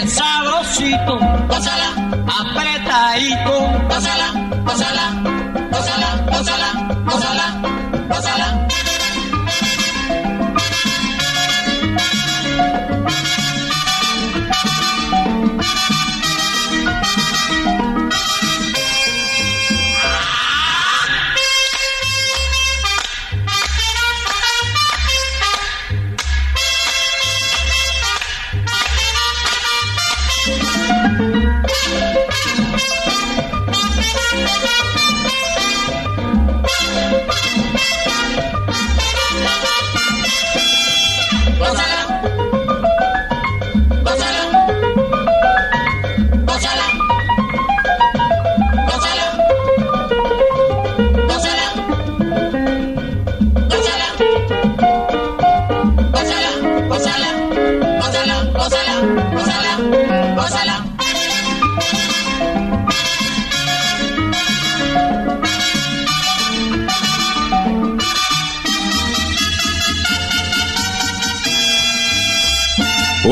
bien sabrosito, pásala, apretadito, pásala, pásala.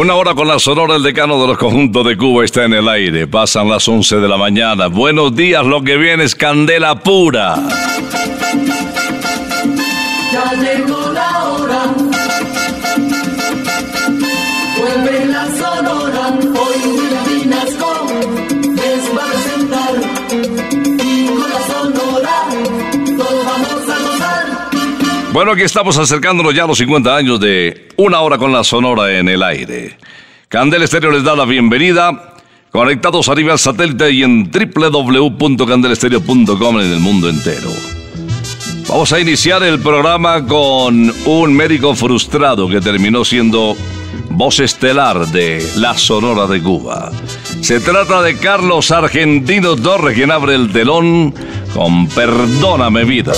Una hora con la sonora, el decano de los conjuntos de Cuba está en el aire. Pasan las 11 de la mañana. Buenos días, lo que viene es candela pura. Bueno, aquí estamos acercándonos ya a los 50 años de Una hora con la sonora en el aire. Candela Estéreo les da la bienvenida. Conectados arriba al satélite y en www.candelestereo.com en el mundo entero. Vamos a iniciar el programa con un médico frustrado que terminó siendo voz estelar de La Sonora de Cuba. Se trata de Carlos Argentino Torres, quien abre el telón con Perdóname vida.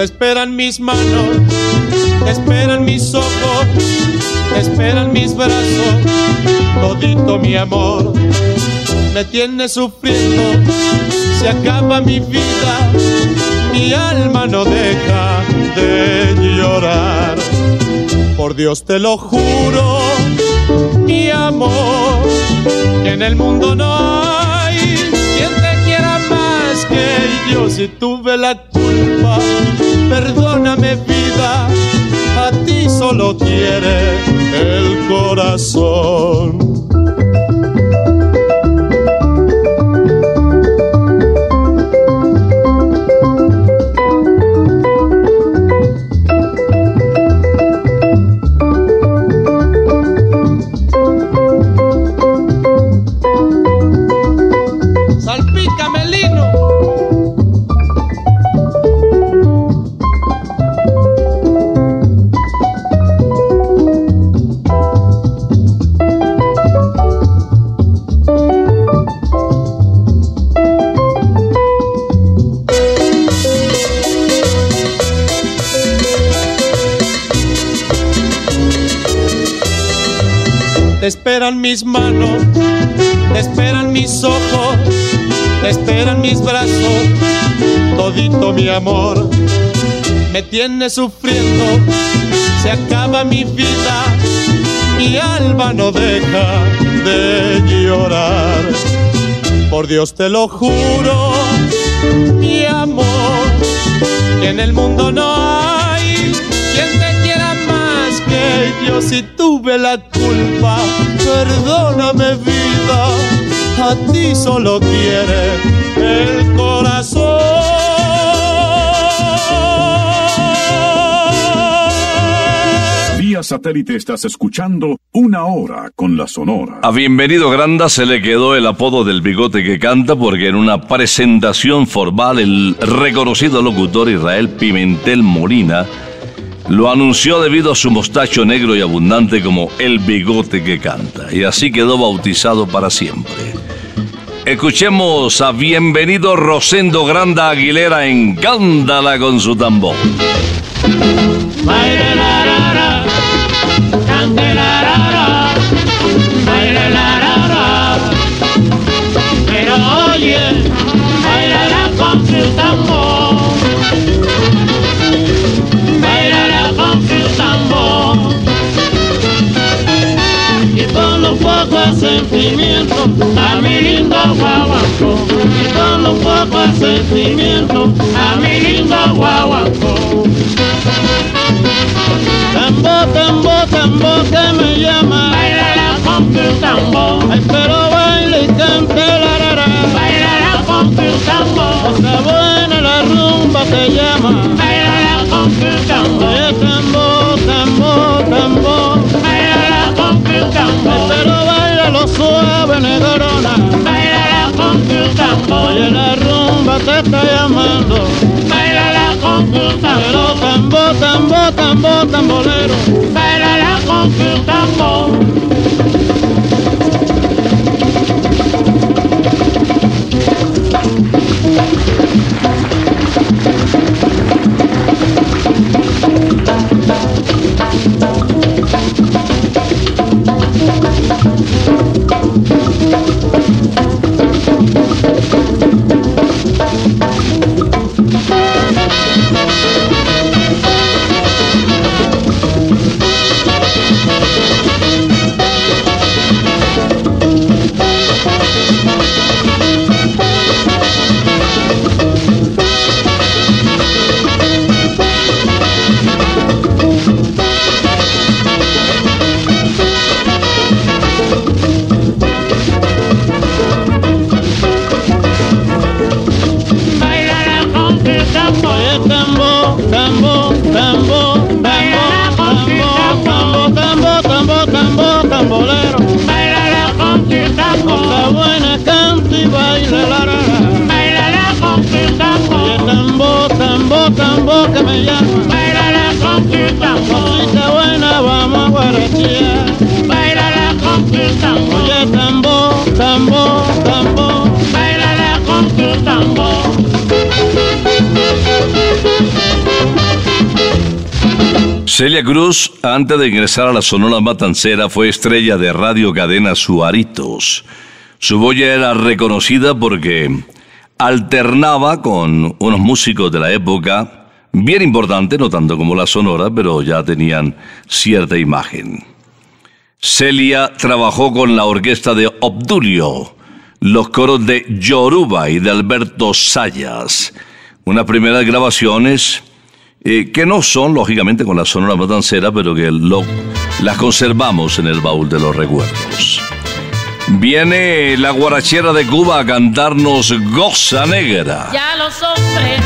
Te esperan mis manos, te esperan mis ojos, te esperan mis brazos, todito mi amor. Me tienes sufriendo, se acaba mi vida, mi alma no deja de llorar. Por Dios te lo juro, mi amor, que en el mundo no hay si tuve la culpa, perdóname vida, a ti solo quiere el corazón. Te esperan mis manos, te esperan mis ojos, te esperan mis brazos, todito mi amor. Me tiene sufriendo, se acaba mi vida, mi alma no deja de llorar. Por Dios te lo juro, mi amor, que en el mundo no hay quien te yo si tuve la culpa. Perdóname vida, a ti solo quiere el corazón. Vía satélite estás escuchando Una Hora con la Sonora. A Bienvenido Granda se le quedó el apodo del bigote que canta porque en una presentación formal el reconocido locutor Israel Pimentel Molina lo anunció debido a su mostacho negro y abundante como el bigote que canta y así quedó bautizado para siempre. Escuchemos a Bienvenido Rosendo Granda Aguilera en Cándala con su tambor. Sentimiento a mi lindo guaguancó. Y con un poco de sentimiento a mi lindo guaguancó. Te está llamando. Bailala con tu tambor. Tambo, tambo, tambo, tambolero. Bailala con tu tambor. Cruz, antes de ingresar a la Sonora Matancera, fue estrella de Radio Cadena Suaritos. Su voz ya era reconocida porque alternaba con unos músicos de la época, bien importantes, no tanto como la Sonora, pero ya tenían cierta imagen. Celia trabajó con la orquesta de Obdulio, los coros de Yoruba y de Alberto Sayas. unas primeras grabaciones eh, que no son, lógicamente, con la Sonora Matancera, pero que lo, las conservamos en el baúl de los recuerdos. Viene la guarachera de Cuba a cantarnos Goza Negra. Ya los hombres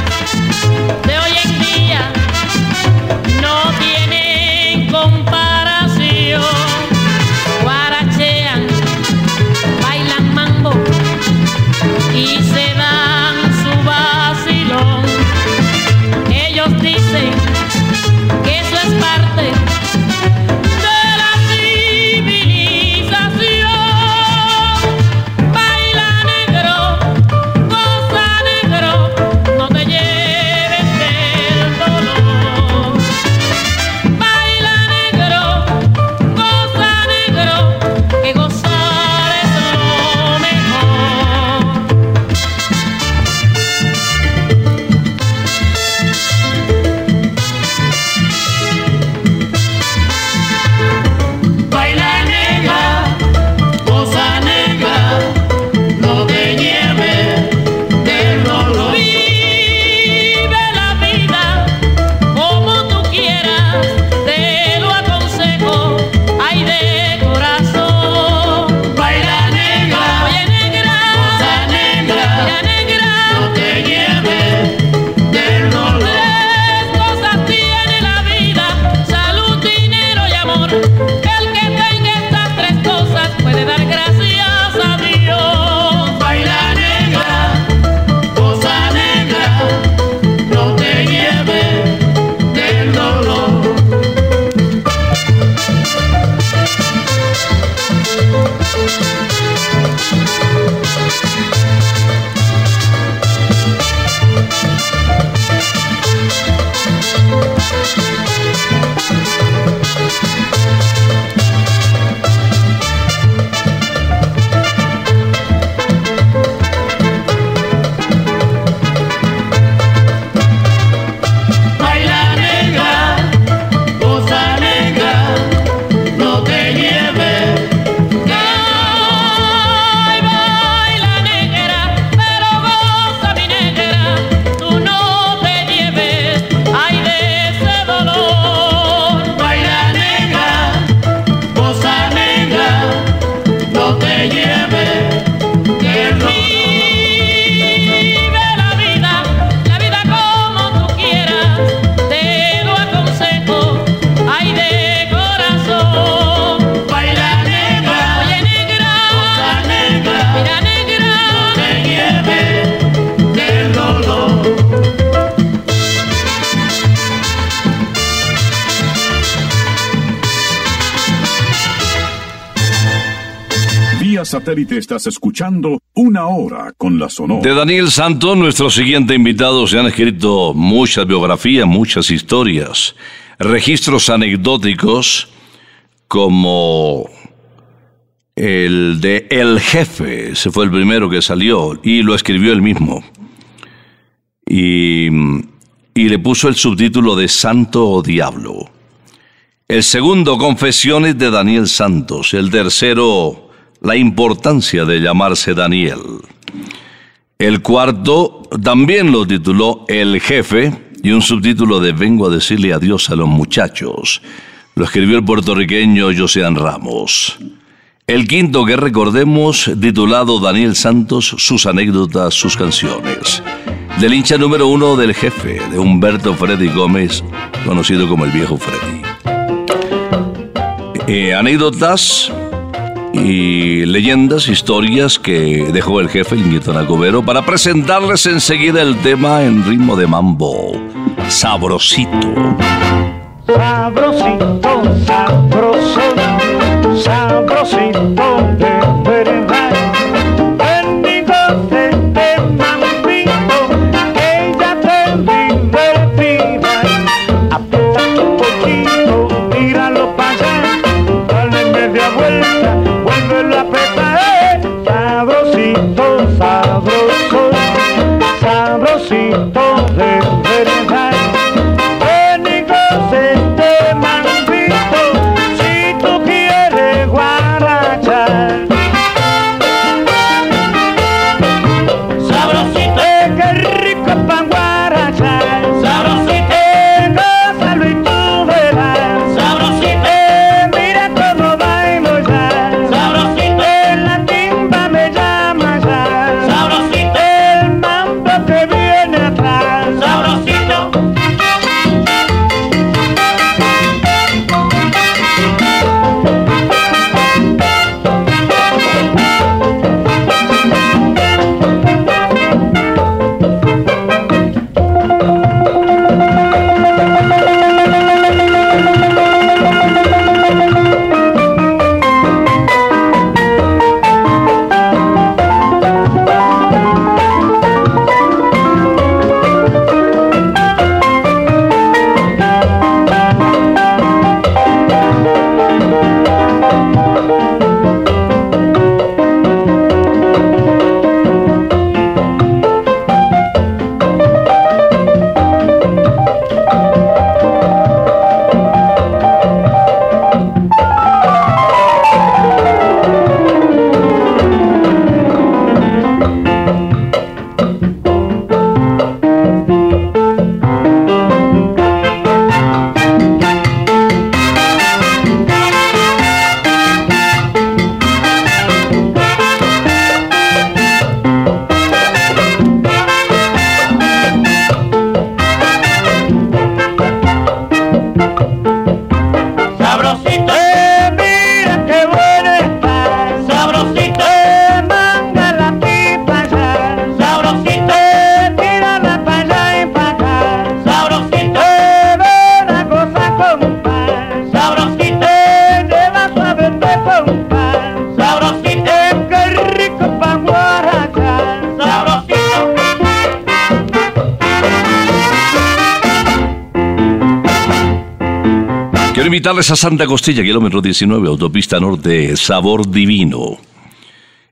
they say. Satélite estás escuchando Una Hora con la Sonora. De Daniel Santos, nuestro siguiente invitado, se han escrito muchas biografías, muchas historias, registros anecdóticos como el de El Jefe, ese fue el primero que salió y lo escribió él mismo. Y, y le puso el subtítulo de Santo o Diablo. El segundo, Confesiones de Daniel Santos. El tercero, La importancia de llamarse Daniel. El cuarto también lo tituló El Jefe y un subtítulo de Vengo a decirle adiós a los muchachos. Lo escribió el puertorriqueño Josean Ramos. El quinto que recordemos, titulado Daniel Santos, sus anécdotas, sus canciones. Del hincha número uno del jefe, de Humberto Freddy Gómez, conocido como el viejo Freddy. Eh, anécdotas y leyendas, historias que dejó el jefe, el Nacobero, para presentarles enseguida el tema en ritmo de mambo. Sabrosito. Sabrosito, sabroso, sabrosito invitarles a Santa Costilla, kilómetro 19, autopista norte, Sabor Divino.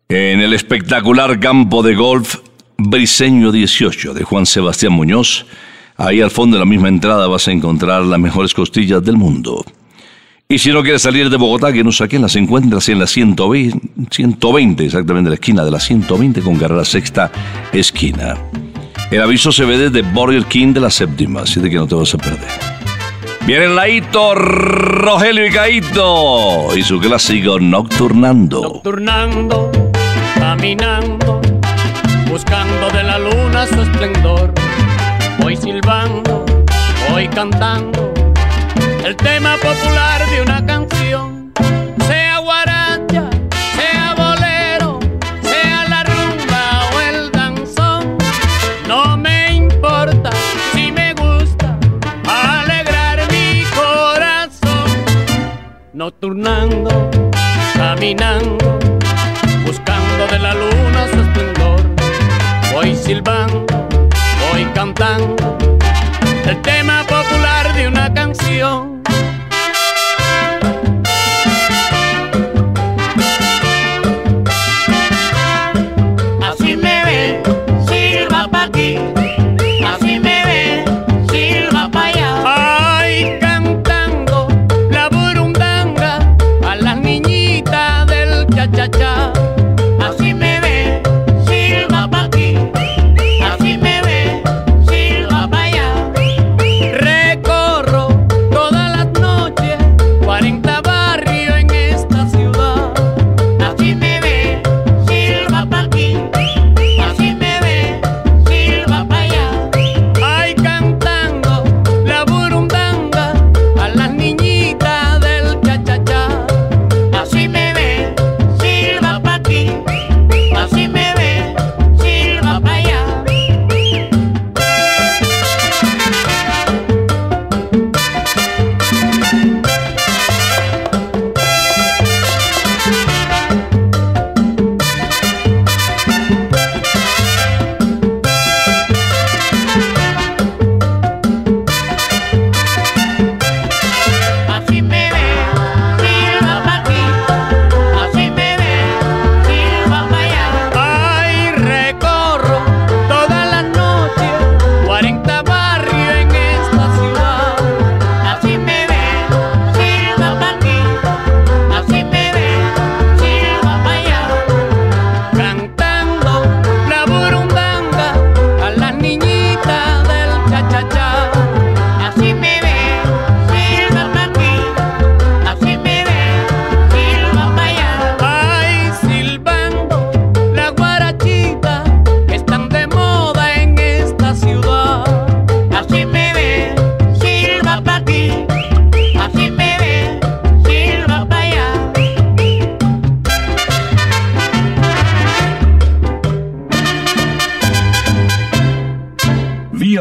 En el espectacular campo de golf Briseño 18 de Juan Sebastián Muñoz, ahí al fondo de la misma entrada vas a encontrar las mejores costillas del mundo. Y si no quieres salir de Bogotá, que no saquen, las encuentras en la 120, 120, exactamente la esquina de la 120 con carrera sexta esquina. El aviso se ve desde Burger King de la séptima, así de que no te vas a perder. Viene Laito, Rogelio y Caito y su clásico Nocturnando. Nocturnando, caminando, buscando de la luna su esplendor. Voy silbando, voy cantando el tema popular de una canción. Nocturnando, caminando, buscando de la luna su esplendor. Voy silbando, voy cantando el tema popular de una canción.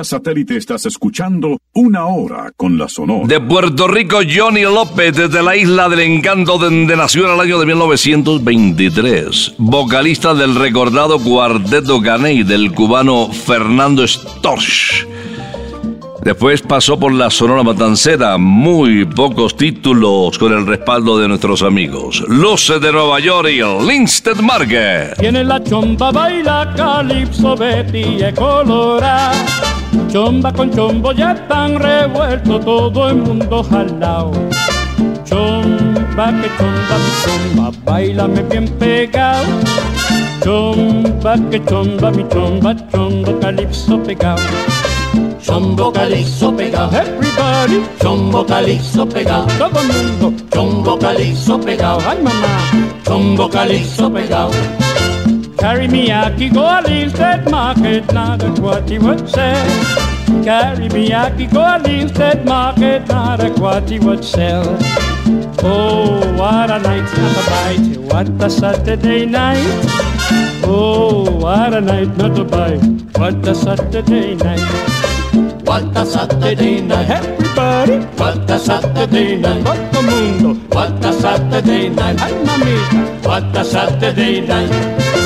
Vía satélite estás escuchando una hora con la Sonora. De Puerto Rico, Johnny López, desde la isla del encanto, donde nació en el año de 1923. Vocalista del recordado Cuarteto Caney del cubano Fernando Storch. Después pasó por la Sonora Matancera, muy pocos títulos con el respaldo de nuestros amigos. Luces de Nueva York y Linstead Market. Tiene la chomba, baila calipso, Betty es colorada. Chomba con chombo ya están revuelto, todo el mundo jalao. Chomba, que chomba, mi chomba, bailame bien pegado. Chomba, que chomba, mi chomba, chombo calipso pegado. Chombo calixo pegado. Everybody, Chombo calixo pegado. todo el mundo. Chombo calixo pegado. Ay, mamá. Chombo calixo pegado. Carry me aki go a Linstead Market, now that's what he would say. Carry me aki go a Linstead Market, now a what he would sell. Oh, what a night, not a bite, what a Saturday night. Oh, what a night, not a bite, what a Saturday night. What a Saturday night. Everybody, What a Saturday night. todo el mundo. What a Saturday night. Ay, mamita. What a Saturday night.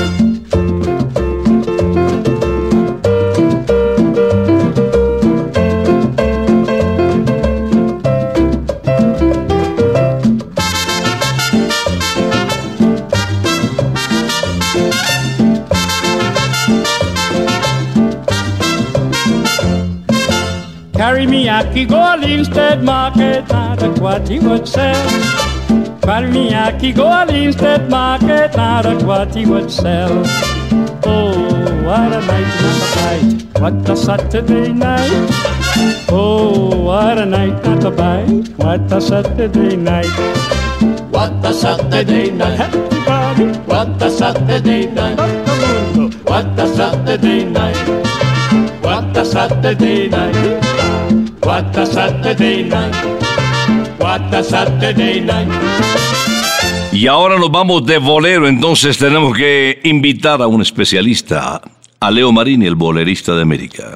Carry me Aki go Linstead Market, not a what he would sell. Carry me Aki go Linstead Market, not a what he would sell. Oh, what a night, not a bite. What a Saturday night. Oh, what a night, not a bite. What a Saturday night. What a Saturday night. Everybody, What a Saturday night. What a Saturday night. What a Saturday night. What a Saturday night. What a Saturday night. Y ahora nos vamos de bolero, entonces tenemos que invitar a un especialista, a Leo Marini, el bolerista de América.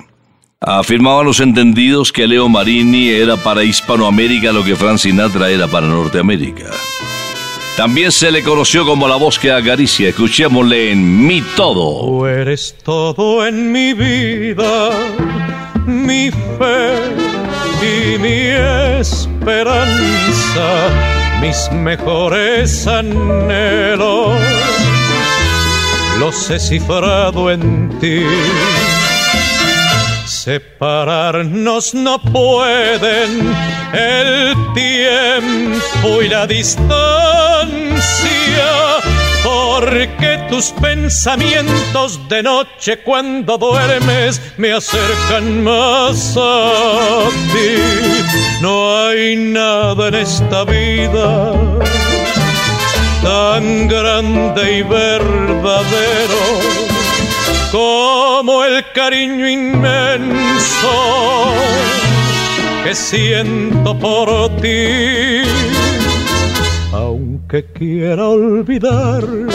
Afirmaban los entendidos que Leo Marini era para Hispanoamérica lo que Frank Sinatra era para Norteamérica. También se le conoció como la voz que acaricia. Escuchémosle en Mi Todo. Tú eres todo en mi vida, mi fe mi esperanza, mis mejores anhelos. Los he cifrado en ti. Separarnos no pueden el tiempo y la distancia, porque tus pensamientos de noche cuando duermes me acercan más a ti. No hay nada en esta vida tan grande y verdadero como el cariño inmenso que siento por ti. Aunque quiera olvidarme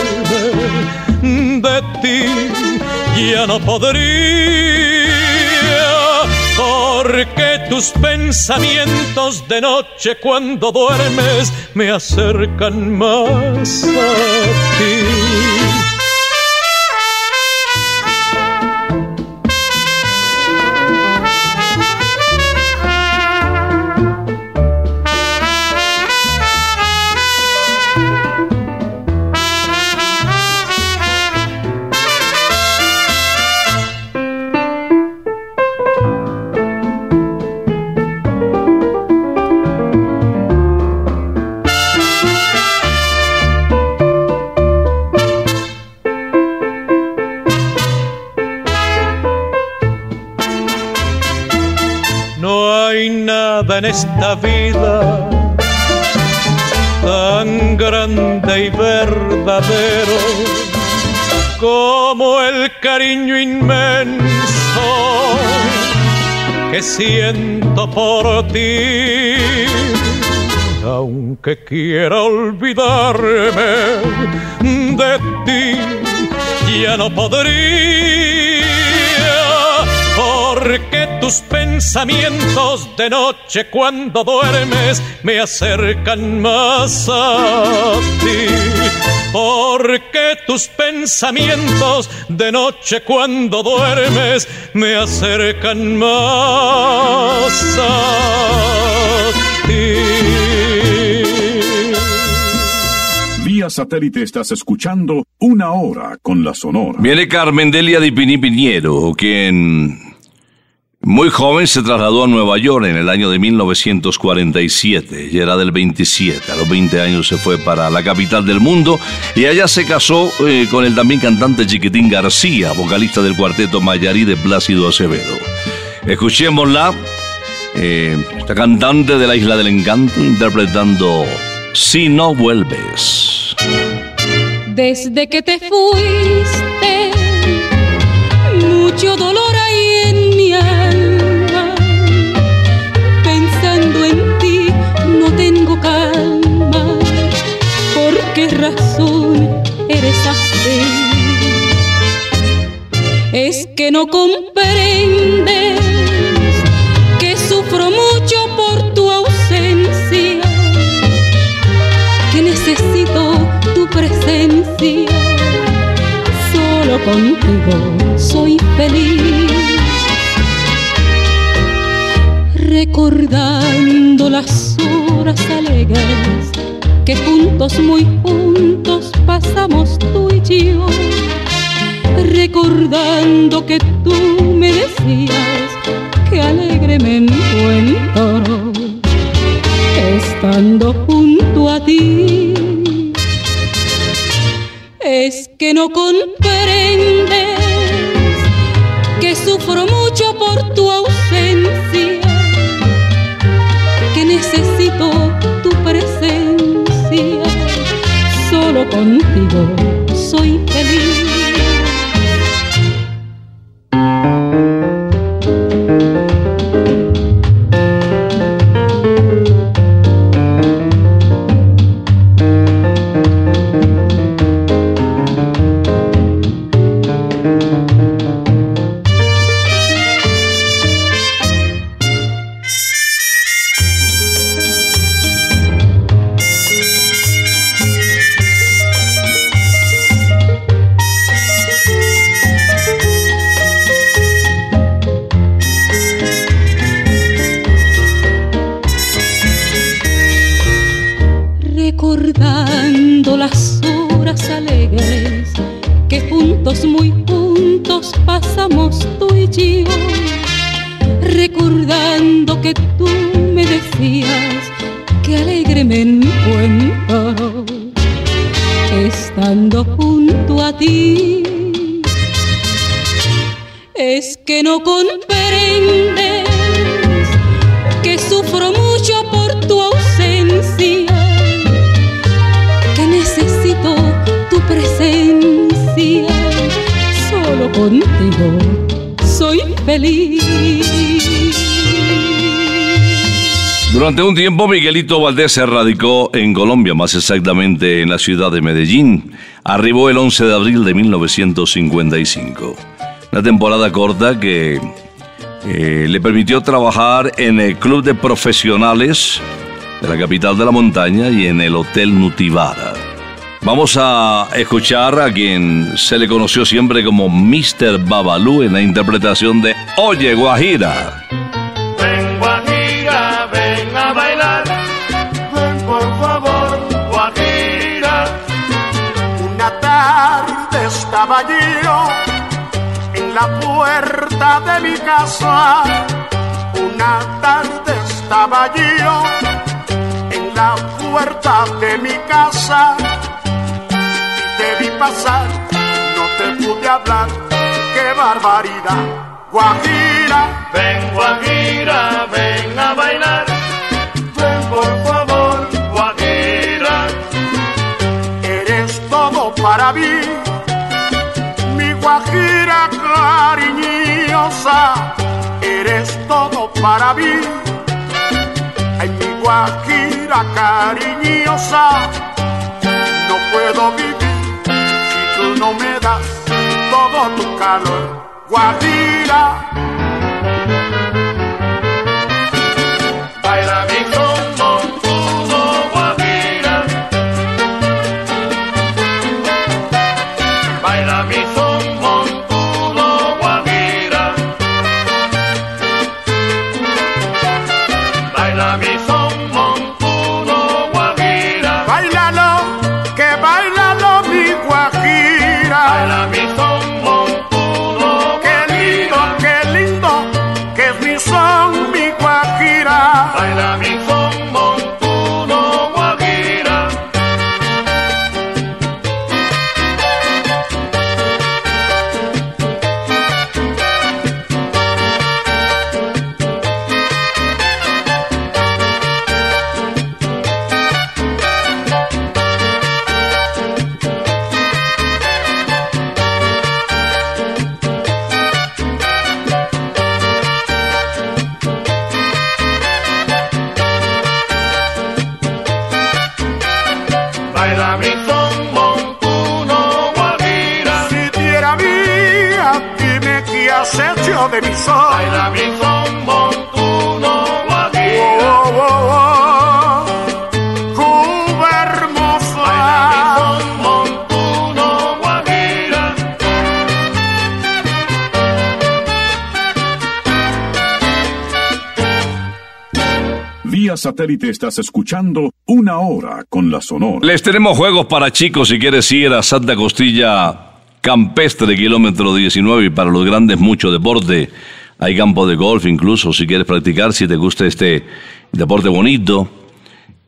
de ti, ya no podría, porque tus pensamientos de noche cuando duermes me acercan más a ti. Esta vida tan grande y verdadero como el cariño inmenso que siento por ti. Aunque quiera olvidarme de ti, ya no podría tus pensamientos de noche cuando duermes me acercan más a ti. Porque tus pensamientos de noche cuando duermes me acercan más a ti. Vía satélite estás escuchando Una Hora con la Sonora. Viene Carmen Delia Di Pini Piñero, quien muy joven se trasladó a Nueva York en el año de 1947 y era del 27. A los 20 años se fue para la capital del mundo y allá se casó eh, con el también cantante Chiquitín García, vocalista del cuarteto Mayarí de Plácido Acevedo. Escuchémosla, eh, esta cantante de la Isla del Encanto interpretando Si no vuelves. Desde que te fuiste, mucho dolor hay que no comprendes que sufro mucho por tu ausencia que necesito tu presencia. Solo contigo soy feliz. Recordando las horas alegres que juntos, muy juntos pasamos tú y yo. Recordando que tú me decías que alegre me encuentro Miguelito Valdés se radicó en Colombia, más exactamente en la ciudad de Medellín. Arribó el 11 de abril de 1955. Una temporada corta que eh, le permitió trabajar en el Club de Profesionales de la capital de la montaña y en el Hotel Nutivara. Vamos a escuchar a quien se le conoció siempre como Mr. Babalú en la interpretación de Oye Guajira. La puerta de mi casa. Una tarde estaba yo en la puerta de mi casa. Y te vi pasar, no te pude hablar. ¡Qué barbaridad! Guajira, Ven Guajira, ven a bailar. Para mí. Ay, mi guajira cariñosa, no puedo vivir si tú no me das todo tu calor. Guajira, Baila mi son montuno, Guajira. Baila mi Vía satélite estás escuchando una hora con la Sonora. Les tenemos juegos para chicos si quieres ir a Santa Costilla Campestre, kilómetro 19, y para los grandes mucho deporte. Hay campo de golf incluso, si quieres practicar, si te gusta este deporte bonito,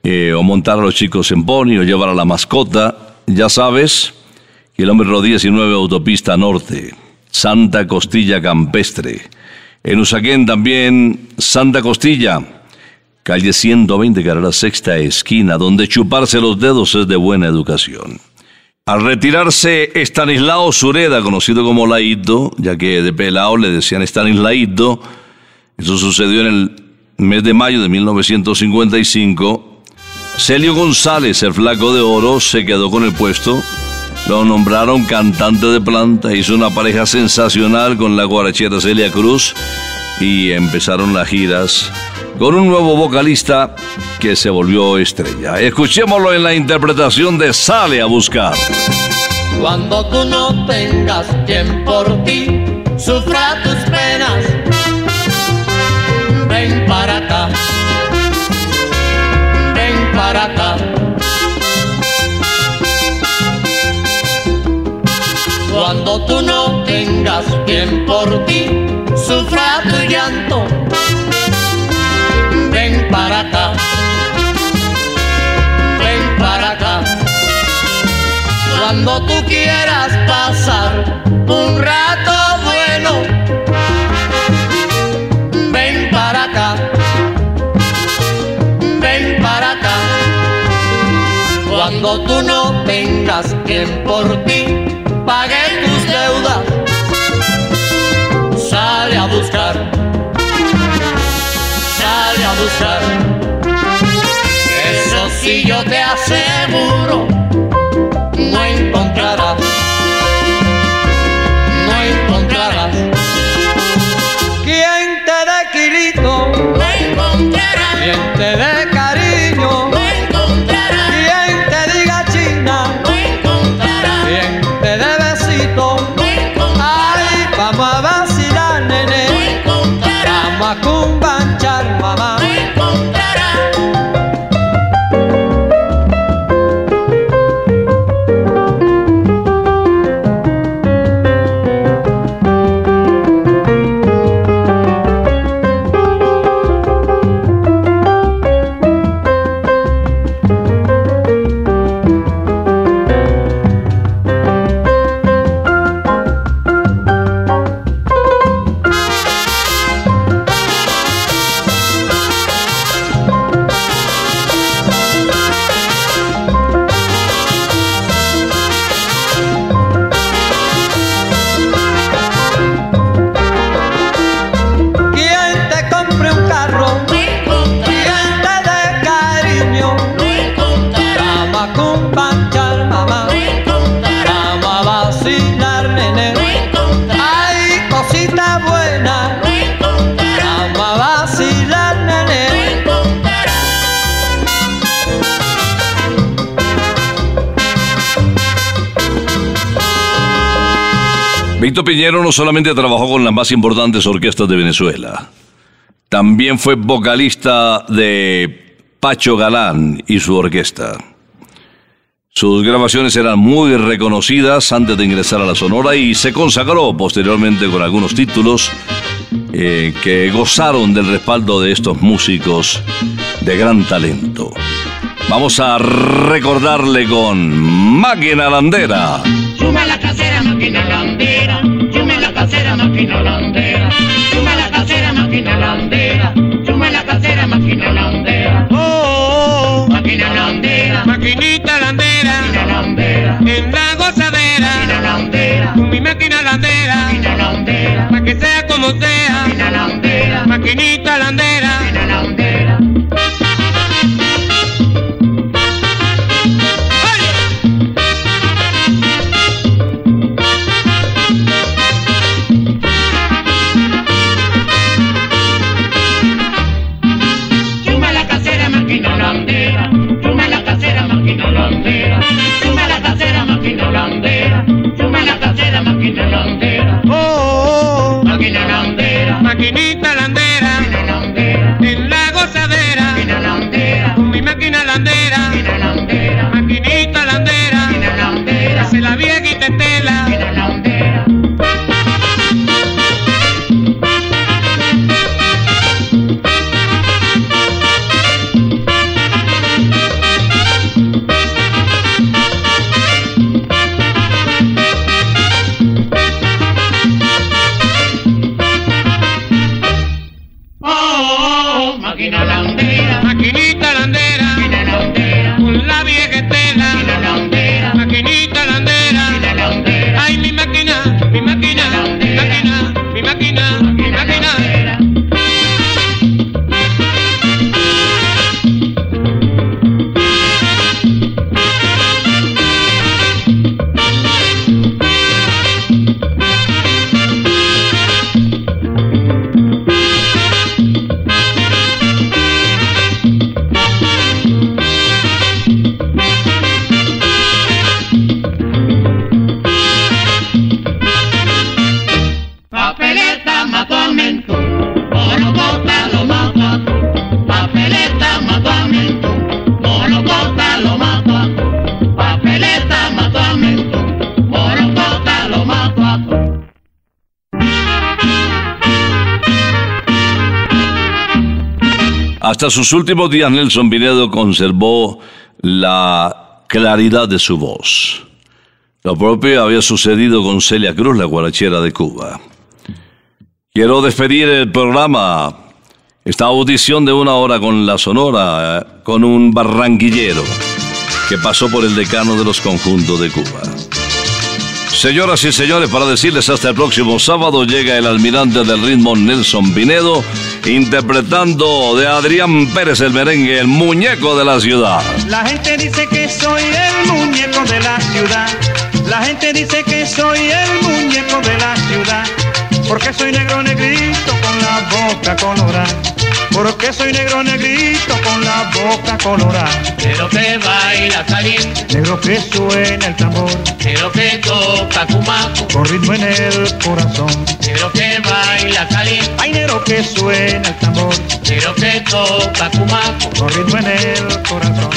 eh, o montar a los chicos en pony, o llevar a la mascota. Ya sabes, kilómetro 19 autopista norte, Santa Costilla Campestre. En Usaquén también Santa Costilla, calle 120, carrera sexta esquina, donde chuparse los dedos es de buena educación. Al retirarse Estanislao Sureda, conocido como Laito, ya que de pelao le decían Estanislaito, eso sucedió en el mes de mayo de 1955, Celio González, el flaco de oro, se quedó con el puesto, lo nombraron cantante de planta, hizo una pareja sensacional con la guarachera Celia Cruz y empezaron las giras con un nuevo vocalista que se volvió estrella. Escuchémoslo en la interpretación de Sale a buscar. Cuando tú no tengas quien por ti sufra tus penas, ven para acá, ven para acá. Cuando tú no tengas quien por ti sufra tu llanto, Cuando tú quieras pasar un rato bueno, ven para acá, ven para acá. Cuando tú no tengas quien por ti pague tus deudas, sale a buscar, sale a buscar. Eso sí yo te aseguro no Piñero no solamente trabajó con las más importantes orquestas de Venezuela, también fue vocalista de Pacho Galán y su orquesta. Sus grabaciones eran muy reconocidas antes de ingresar a la Sonora y se consagró posteriormente con algunos títulos eh, que gozaron del respaldo de estos músicos de gran talento. Vamos a recordarle con Máquina Landera. Suma la casera, máquina landera. Máquina landera. Suma la casera, máquina landera. Suma la casera, máquina landera. Oh, Máquina landera. maquinita landera, Máquina landera. en la gozadera, Máquina landera. con mi máquina landera, Máquina landera. pa' que sea como sea, Máquina landera. maquinita landera. Hasta sus últimos días Nelson Pinedo conservó la claridad de su voz. Lo propio había sucedido con Celia Cruz, la guarachera de Cuba. Quiero despedir el programa, esta audición de una hora con la Sonora, con un barranquillero que pasó por el decano de los conjuntos de Cuba. Señoras y señores, para decirles hasta el próximo sábado llega el almirante del ritmo Nelson Pinedo interpretando de Adrián Pérez el merengue, el muñeco de la ciudad. La gente dice que soy el muñeco de la ciudad. La gente dice que soy el muñeco de la ciudad. Porque soy negro negrito con la boca colorada. Porque soy negro negrito con la boca colorada. Negro que baila caliente, Negro que suena el tambor. negro que toca cumaco, Con ritmo en el corazón. negro que baila caliente, Ay, negro que suena el tambor. negro que toca cumaco, Con ritmo en el corazón.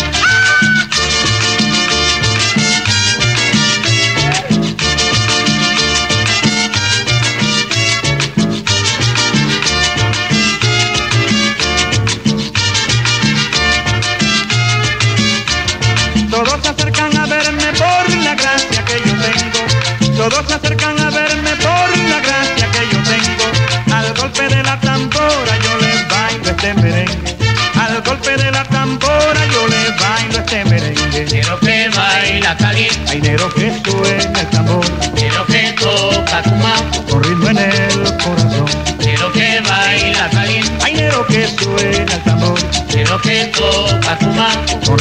Todos se acercan a verme por la gracia que yo tengo. Al golpe de la tambora yo les bailo este merengue. Al golpe de la tambora yo les bailo este merengue. negro que baila caliente, Hay negro que suena el tambor. negro que toca Con ritmo en el corazón. negro que baila caliente, Hay negro que suena el tambor. negro que toca cumaco, Con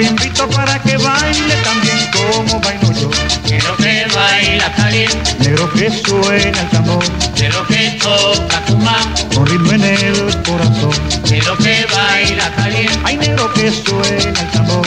Lo invito para que baile también como bailo yo. negro que baila caliente, Negro que suena el tambor, negro que toca cumaco, con ritmo en el corazón. negro que baila caliente, Hay negro que suena el tambor,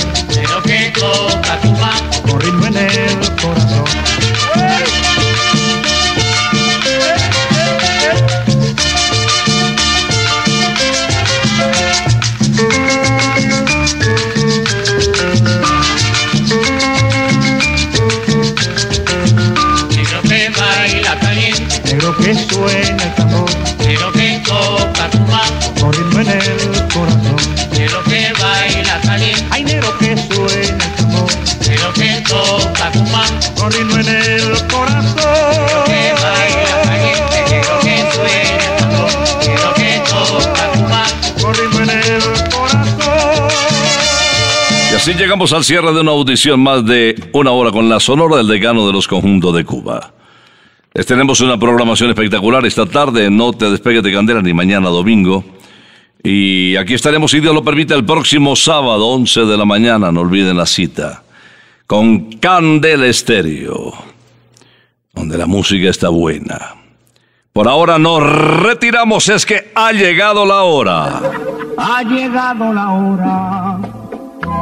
así llegamos al cierre de una audición más de una hora con la Sonora del Decano de los Conjuntos de Cuba. Les tenemos una programación espectacular esta tarde, no te despegues de candela ni mañana domingo. Y aquí estaremos, si Dios lo permite, el próximo sábado, 11 de la mañana, no olviden la cita, con Candela Estéreo, donde la música está buena. Por ahora nos retiramos, es que ha llegado la hora. Ha llegado la hora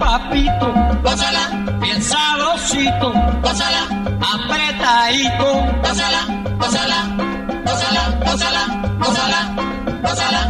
papito, gózala bien sabrosito, gózala apretadito, gózala, gózala, gózala, gózala, gózala, gózala.